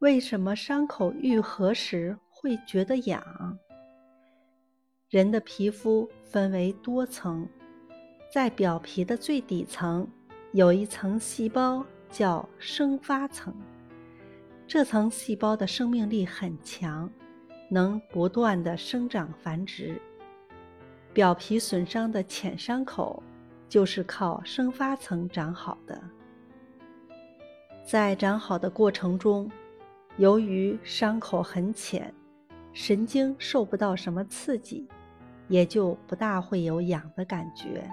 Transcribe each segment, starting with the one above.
为什么伤口愈合时会觉得痒？人的皮肤分为多层，在表皮的最底层有一层细胞叫生发层，这层细胞的生命力很强，能不断的生长繁殖。表皮损伤的浅伤口就是靠生发层长好的。在长好的过程中，由于伤口很浅，神经受不到什么刺激，也就不大会有痒的感觉。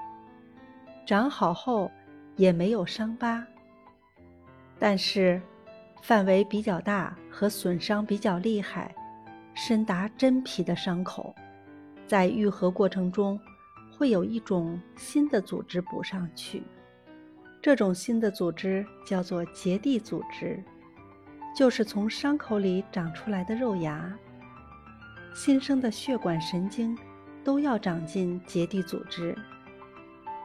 长好后也没有伤疤。但是，范围比较大和损伤比较厉害、深达真皮的伤口，在愈合过程中会有一种新的组织补上去。这种新的组织叫做结缔组织。就是从伤口里长出来的肉芽。新生的血管、神经都要长进结缔组织。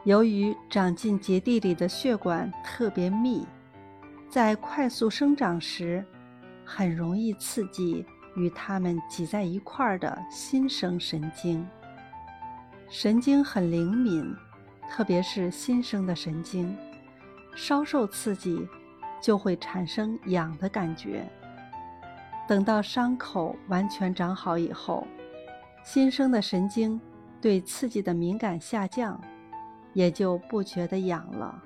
由于长进结缔里的血管特别密，在快速生长时，很容易刺激与它们挤在一块儿的新生神经。神经很灵敏，特别是新生的神经，稍受刺激。就会产生痒的感觉。等到伤口完全长好以后，新生的神经对刺激的敏感下降，也就不觉得痒了。